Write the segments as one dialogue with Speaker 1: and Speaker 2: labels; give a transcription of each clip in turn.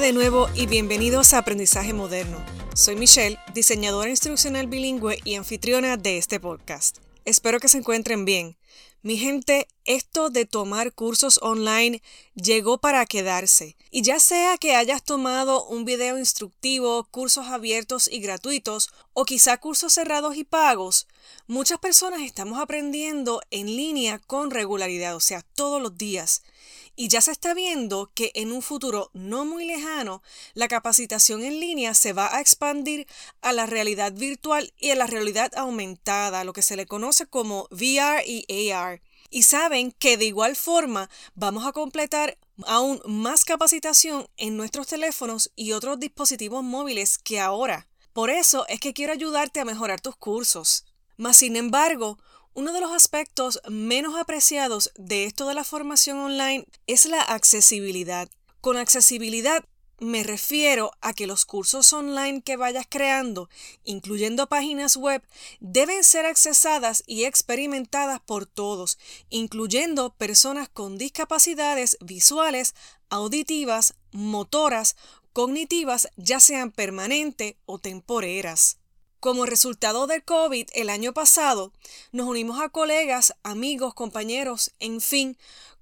Speaker 1: De nuevo y bienvenidos a Aprendizaje Moderno. Soy Michelle, diseñadora instruccional bilingüe y anfitriona de este podcast. Espero que se encuentren bien. Mi gente, esto de tomar cursos online llegó para quedarse. Y ya sea que hayas tomado un video instructivo, cursos abiertos y gratuitos, o quizá cursos cerrados y pagos, muchas personas estamos aprendiendo en línea con regularidad, o sea, todos los días. Y ya se está viendo que en un futuro no muy lejano, la capacitación en línea se va a expandir a la realidad virtual y a la realidad aumentada, lo que se le conoce como VR y AR. Y saben que de igual forma vamos a completar aún más capacitación en nuestros teléfonos y otros dispositivos móviles que ahora. Por eso es que quiero ayudarte a mejorar tus cursos. Mas, sin embargo, uno de los aspectos menos apreciados de esto de la formación online es la accesibilidad. Con accesibilidad me refiero a que los cursos online que vayas creando, incluyendo páginas web, deben ser accesadas y experimentadas por todos, incluyendo personas con discapacidades visuales, auditivas, motoras, cognitivas, ya sean permanentes o temporeras. Como resultado del COVID el año pasado, nos unimos a colegas, amigos, compañeros, en fin,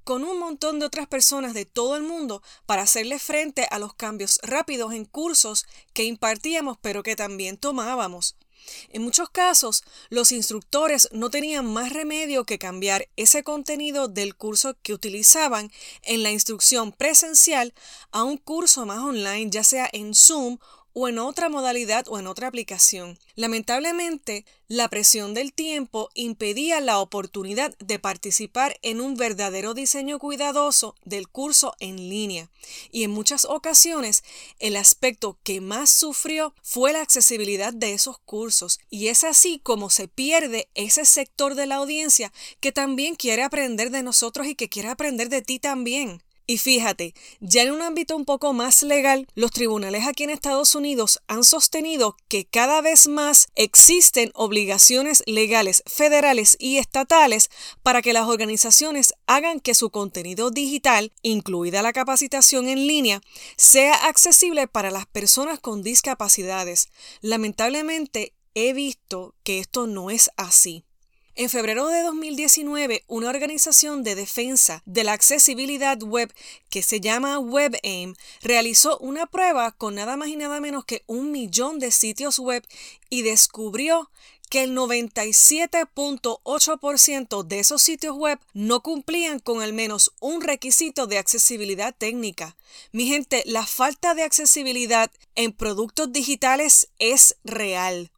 Speaker 1: con un montón de otras personas de todo el mundo para hacerle frente a los cambios rápidos en cursos que impartíamos pero que también tomábamos. En muchos casos, los instructores no tenían más remedio que cambiar ese contenido del curso que utilizaban en la instrucción presencial a un curso más online, ya sea en Zoom o en otra modalidad o en otra aplicación. Lamentablemente, la presión del tiempo impedía la oportunidad de participar en un verdadero diseño cuidadoso del curso en línea y en muchas ocasiones el aspecto que más sufrió fue la accesibilidad de esos cursos y es así como se pierde ese sector de la audiencia que también quiere aprender de nosotros y que quiere aprender de ti también. Y fíjate, ya en un ámbito un poco más legal, los tribunales aquí en Estados Unidos han sostenido que cada vez más existen obligaciones legales federales y estatales para que las organizaciones hagan que su contenido digital, incluida la capacitación en línea, sea accesible para las personas con discapacidades. Lamentablemente, he visto que esto no es así. En febrero de 2019, una organización de defensa de la accesibilidad web que se llama WebAIM realizó una prueba con nada más y nada menos que un millón de sitios web y descubrió que el 97.8% de esos sitios web no cumplían con al menos un requisito de accesibilidad técnica. Mi gente, la falta de accesibilidad en productos digitales es real.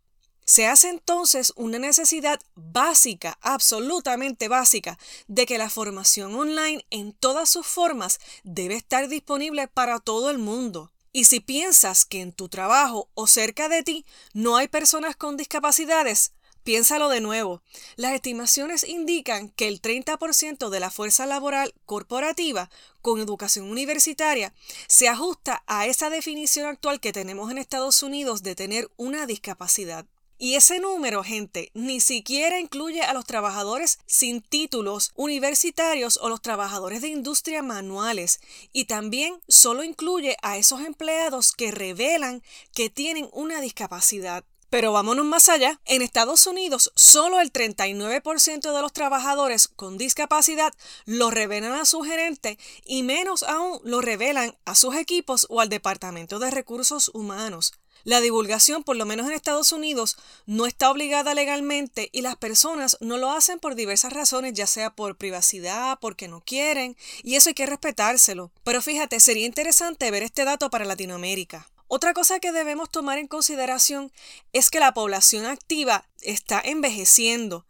Speaker 1: Se hace entonces una necesidad básica, absolutamente básica, de que la formación online en todas sus formas debe estar disponible para todo el mundo. Y si piensas que en tu trabajo o cerca de ti no hay personas con discapacidades, piénsalo de nuevo. Las estimaciones indican que el 30% de la fuerza laboral corporativa con educación universitaria se ajusta a esa definición actual que tenemos en Estados Unidos de tener una discapacidad. Y ese número, gente, ni siquiera incluye a los trabajadores sin títulos universitarios o los trabajadores de industria manuales. Y también solo incluye a esos empleados que revelan que tienen una discapacidad. Pero vámonos más allá. En Estados Unidos, solo el 39% de los trabajadores con discapacidad lo revelan a su gerente y menos aún lo revelan a sus equipos o al Departamento de Recursos Humanos. La divulgación, por lo menos en Estados Unidos, no está obligada legalmente y las personas no lo hacen por diversas razones, ya sea por privacidad, porque no quieren, y eso hay que respetárselo. Pero fíjate, sería interesante ver este dato para Latinoamérica. Otra cosa que debemos tomar en consideración es que la población activa está envejeciendo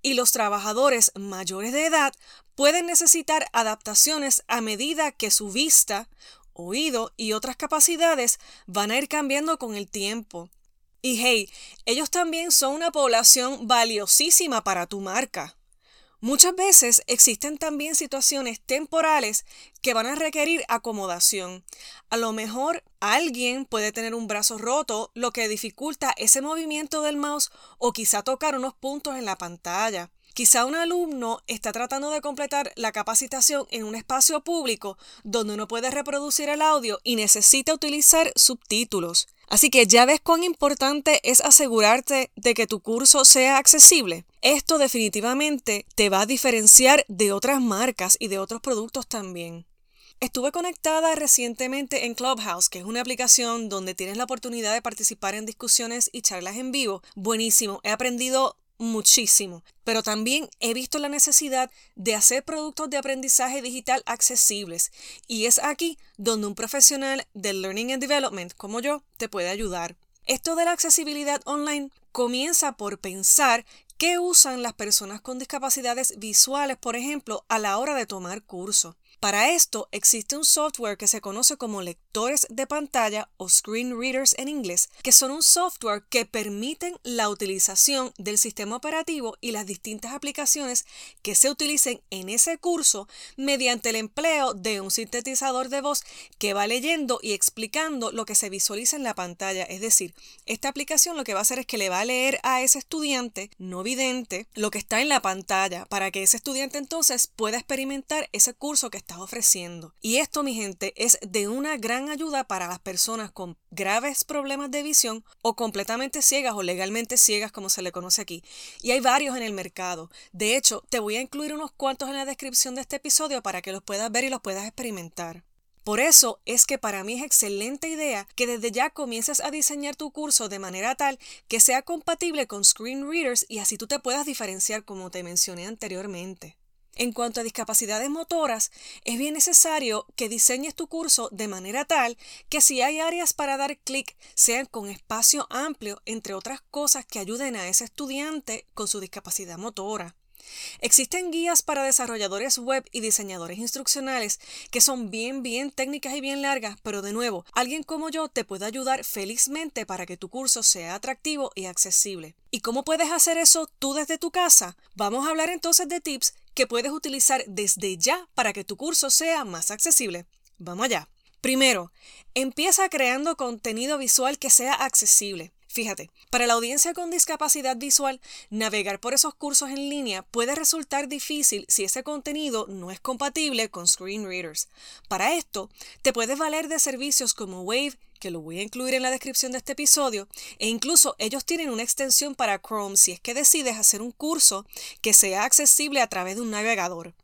Speaker 1: y los trabajadores mayores de edad pueden necesitar adaptaciones a medida que su vista oído y otras capacidades van a ir cambiando con el tiempo. Y hey, ellos también son una población valiosísima para tu marca. Muchas veces existen también situaciones temporales que van a requerir acomodación. A lo mejor alguien puede tener un brazo roto, lo que dificulta ese movimiento del mouse o quizá tocar unos puntos en la pantalla. Quizá un alumno está tratando de completar la capacitación en un espacio público donde no puede reproducir el audio y necesita utilizar subtítulos. Así que ya ves cuán importante es asegurarte de que tu curso sea accesible. Esto definitivamente te va a diferenciar de otras marcas y de otros productos también. Estuve conectada recientemente en Clubhouse, que es una aplicación donde tienes la oportunidad de participar en discusiones y charlas en vivo. Buenísimo, he aprendido muchísimo, pero también he visto la necesidad de hacer productos de aprendizaje digital accesibles y es aquí donde un profesional del Learning and Development como yo te puede ayudar. Esto de la accesibilidad online comienza por pensar qué usan las personas con discapacidades visuales, por ejemplo, a la hora de tomar curso. Para esto existe un software que se conoce como lectores de pantalla o screen readers en inglés, que son un software que permiten la utilización del sistema operativo y las distintas aplicaciones que se utilicen en ese curso mediante el empleo de un sintetizador de voz que va leyendo y explicando lo que se visualiza en la pantalla. Es decir, esta aplicación lo que va a hacer es que le va a leer a ese estudiante no vidente lo que está en la pantalla para que ese estudiante entonces pueda experimentar ese curso que está ofreciendo. Y esto, mi gente, es de una gran ayuda para las personas con graves problemas de visión o completamente ciegas o legalmente ciegas, como se le conoce aquí. Y hay varios en el mercado. De hecho, te voy a incluir unos cuantos en la descripción de este episodio para que los puedas ver y los puedas experimentar. Por eso es que para mí es excelente idea que desde ya comiences a diseñar tu curso de manera tal que sea compatible con screen readers y así tú te puedas diferenciar como te mencioné anteriormente. En cuanto a discapacidades motoras, es bien necesario que diseñes tu curso de manera tal que si hay áreas para dar clic sean con espacio amplio, entre otras cosas que ayuden a ese estudiante con su discapacidad motora. Existen guías para desarrolladores web y diseñadores instruccionales que son bien, bien técnicas y bien largas, pero de nuevo, alguien como yo te puede ayudar felizmente para que tu curso sea atractivo y accesible. ¿Y cómo puedes hacer eso tú desde tu casa? Vamos a hablar entonces de tips que puedes utilizar desde ya para que tu curso sea más accesible. Vamos allá. Primero, empieza creando contenido visual que sea accesible. Fíjate, para la audiencia con discapacidad visual, navegar por esos cursos en línea puede resultar difícil si ese contenido no es compatible con screen readers. Para esto, te puedes valer de servicios como Wave, que lo voy a incluir en la descripción de este episodio, e incluso ellos tienen una extensión para Chrome si es que decides hacer un curso que sea accesible a través de un navegador.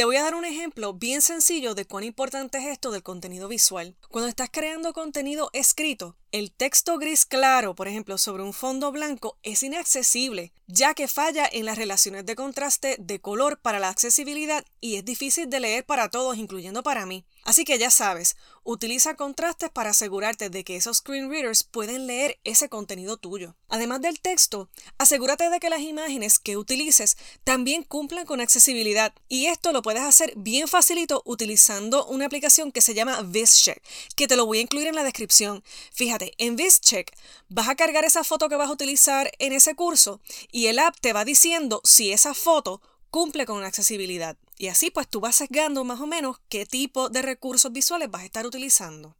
Speaker 1: Te voy a dar un ejemplo bien sencillo de cuán importante es esto del contenido visual. Cuando estás creando contenido escrito, el texto gris claro, por ejemplo, sobre un fondo blanco, es inaccesible, ya que falla en las relaciones de contraste de color para la accesibilidad y es difícil de leer para todos, incluyendo para mí. Así que ya sabes, utiliza contrastes para asegurarte de que esos screen readers pueden leer ese contenido tuyo. Además del texto, asegúrate de que las imágenes que utilices también cumplan con accesibilidad y esto lo puedes hacer bien facilito utilizando una aplicación que se llama VisCheck, que te lo voy a incluir en la descripción. Fíjate en VisCheck vas a cargar esa foto que vas a utilizar en ese curso y el app te va diciendo si esa foto cumple con accesibilidad. Y así pues tú vas sesgando más o menos qué tipo de recursos visuales vas a estar utilizando.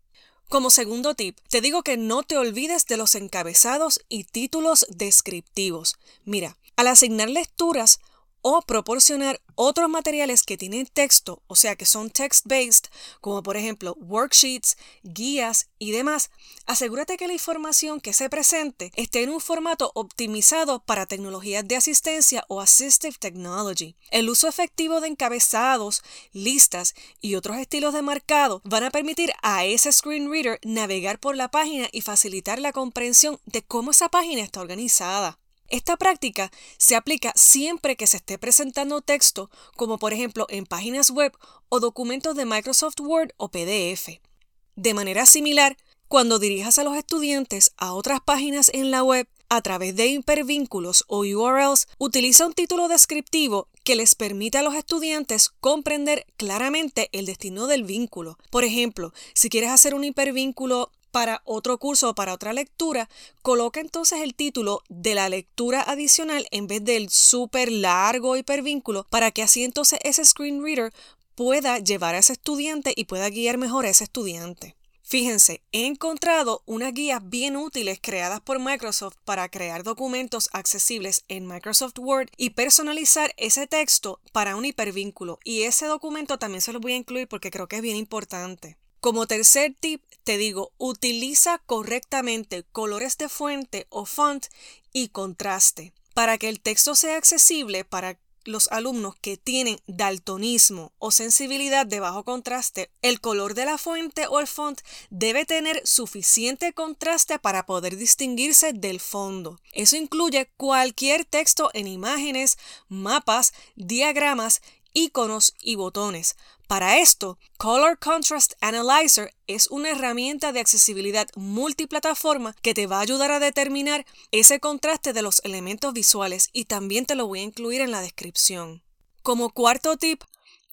Speaker 1: Como segundo tip, te digo que no te olvides de los encabezados y títulos descriptivos. Mira, al asignar lecturas o proporcionar otros materiales que tienen texto, o sea que son text-based, como por ejemplo worksheets, guías y demás, asegúrate que la información que se presente esté en un formato optimizado para tecnologías de asistencia o assistive technology. El uso efectivo de encabezados, listas y otros estilos de marcado van a permitir a ese screen reader navegar por la página y facilitar la comprensión de cómo esa página está organizada. Esta práctica se aplica siempre que se esté presentando texto, como por ejemplo en páginas web o documentos de Microsoft Word o PDF. De manera similar, cuando dirijas a los estudiantes a otras páginas en la web a través de hipervínculos o URLs, utiliza un título descriptivo que les permita a los estudiantes comprender claramente el destino del vínculo. Por ejemplo, si quieres hacer un hipervínculo para otro curso o para otra lectura, coloca entonces el título de la lectura adicional en vez del súper largo hipervínculo para que así entonces ese screen reader pueda llevar a ese estudiante y pueda guiar mejor a ese estudiante. Fíjense, he encontrado unas guías bien útiles creadas por Microsoft para crear documentos accesibles en Microsoft Word y personalizar ese texto para un hipervínculo. Y ese documento también se lo voy a incluir porque creo que es bien importante. Como tercer tip, te digo, utiliza correctamente colores de fuente o font y contraste para que el texto sea accesible para los alumnos que tienen daltonismo o sensibilidad de bajo contraste, el color de la fuente o el font debe tener suficiente contraste para poder distinguirse del fondo. Eso incluye cualquier texto en imágenes, mapas, diagramas, iconos y botones. Para esto, Color Contrast Analyzer es una herramienta de accesibilidad multiplataforma que te va a ayudar a determinar ese contraste de los elementos visuales y también te lo voy a incluir en la descripción. Como cuarto tip,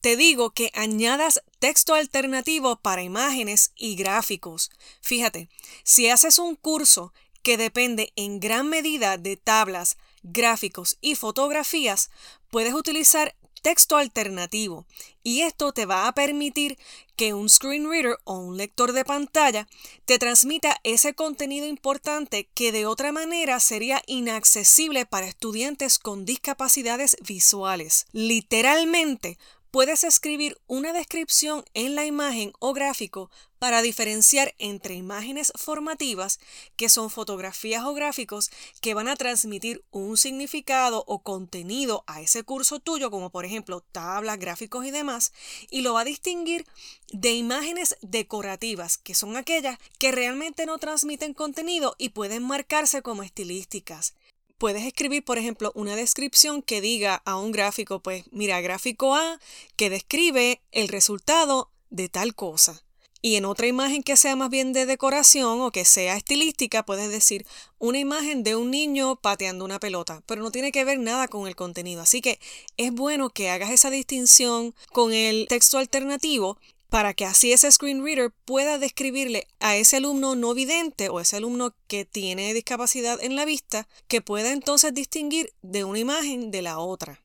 Speaker 1: te digo que añadas texto alternativo para imágenes y gráficos. Fíjate, si haces un curso que depende en gran medida de tablas, gráficos y fotografías, puedes utilizar texto alternativo y esto te va a permitir que un screen reader o un lector de pantalla te transmita ese contenido importante que de otra manera sería inaccesible para estudiantes con discapacidades visuales. Literalmente, Puedes escribir una descripción en la imagen o gráfico para diferenciar entre imágenes formativas, que son fotografías o gráficos que van a transmitir un significado o contenido a ese curso tuyo, como por ejemplo tablas, gráficos y demás, y lo va a distinguir de imágenes decorativas, que son aquellas que realmente no transmiten contenido y pueden marcarse como estilísticas puedes escribir, por ejemplo, una descripción que diga a un gráfico, pues mira, gráfico A que describe el resultado de tal cosa. Y en otra imagen que sea más bien de decoración o que sea estilística, puedes decir una imagen de un niño pateando una pelota, pero no tiene que ver nada con el contenido. Así que es bueno que hagas esa distinción con el texto alternativo para que así ese screen reader pueda describirle a ese alumno no vidente o ese alumno que tiene discapacidad en la vista, que pueda entonces distinguir de una imagen de la otra.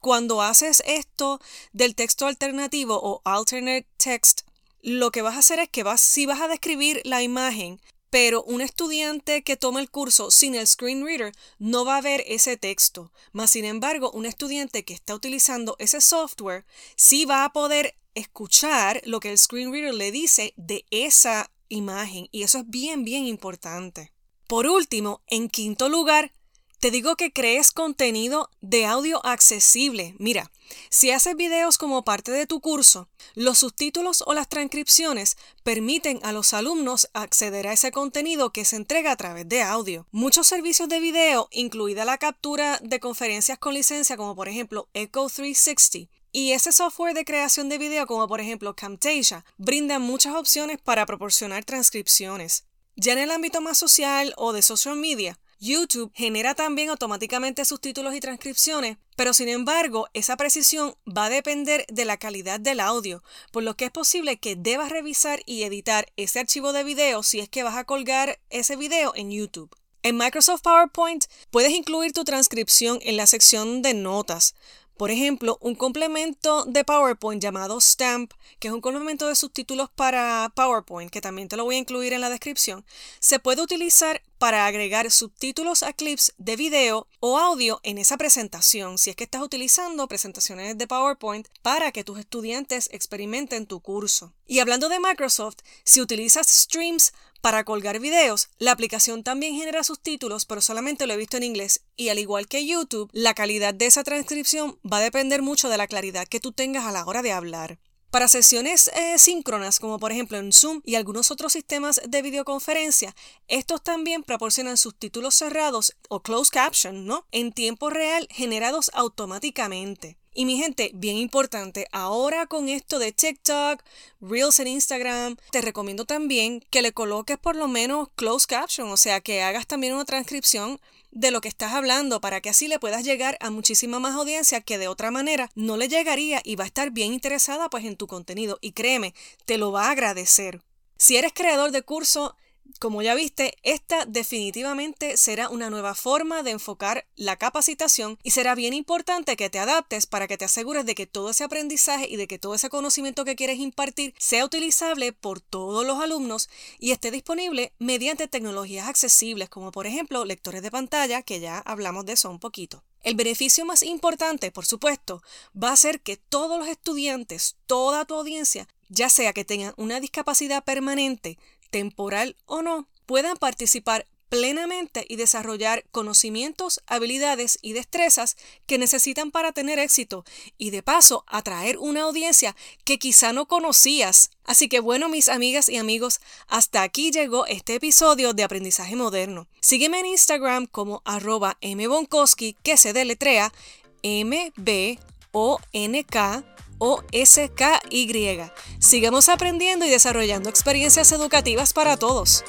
Speaker 1: Cuando haces esto del texto alternativo o alternate text, lo que vas a hacer es que vas, si vas a describir la imagen, pero un estudiante que toma el curso sin el screen reader no va a ver ese texto. Más sin embargo, un estudiante que está utilizando ese software sí va a poder escuchar lo que el screen reader le dice de esa imagen y eso es bien, bien importante. Por último, en quinto lugar, te digo que crees contenido de audio accesible. Mira, si haces videos como parte de tu curso, los subtítulos o las transcripciones permiten a los alumnos acceder a ese contenido que se entrega a través de audio. Muchos servicios de video, incluida la captura de conferencias con licencia como por ejemplo Echo 360, y ese software de creación de video, como por ejemplo Camtasia, brinda muchas opciones para proporcionar transcripciones. Ya en el ámbito más social o de social media, YouTube genera también automáticamente subtítulos y transcripciones, pero sin embargo, esa precisión va a depender de la calidad del audio, por lo que es posible que debas revisar y editar ese archivo de video si es que vas a colgar ese video en YouTube. En Microsoft PowerPoint puedes incluir tu transcripción en la sección de notas, por ejemplo, un complemento de PowerPoint llamado Stamp, que es un complemento de subtítulos para PowerPoint, que también te lo voy a incluir en la descripción, se puede utilizar para agregar subtítulos a clips de video o audio en esa presentación, si es que estás utilizando presentaciones de PowerPoint para que tus estudiantes experimenten tu curso. Y hablando de Microsoft, si utilizas Streams para colgar videos, la aplicación también genera subtítulos, pero solamente lo he visto en inglés. Y al igual que YouTube, la calidad de esa transcripción va a depender mucho de la claridad que tú tengas a la hora de hablar. Para sesiones eh, síncronas, como por ejemplo en Zoom y algunos otros sistemas de videoconferencia, estos también proporcionan subtítulos cerrados o closed caption, ¿no? En tiempo real generados automáticamente. Y mi gente, bien importante, ahora con esto de TikTok, Reels en Instagram, te recomiendo también que le coloques por lo menos closed caption, o sea, que hagas también una transcripción de lo que estás hablando para que así le puedas llegar a muchísima más audiencia que de otra manera no le llegaría y va a estar bien interesada pues en tu contenido y créeme, te lo va a agradecer. Si eres creador de curso, como ya viste, esta definitivamente será una nueva forma de enfocar la capacitación y será bien importante que te adaptes para que te asegures de que todo ese aprendizaje y de que todo ese conocimiento que quieres impartir sea utilizable por todos los alumnos y esté disponible mediante tecnologías accesibles como por ejemplo lectores de pantalla, que ya hablamos de eso un poquito. El beneficio más importante, por supuesto, va a ser que todos los estudiantes, toda tu audiencia, ya sea que tengan una discapacidad permanente, temporal o no, puedan participar plenamente y desarrollar conocimientos, habilidades y destrezas que necesitan para tener éxito y de paso atraer una audiencia que quizá no conocías. Así que bueno, mis amigas y amigos, hasta aquí llegó este episodio de Aprendizaje Moderno. Sígueme en Instagram como arroba que se deletrea m b o n k o-S-K-Y. Sigamos aprendiendo y desarrollando experiencias educativas para todos.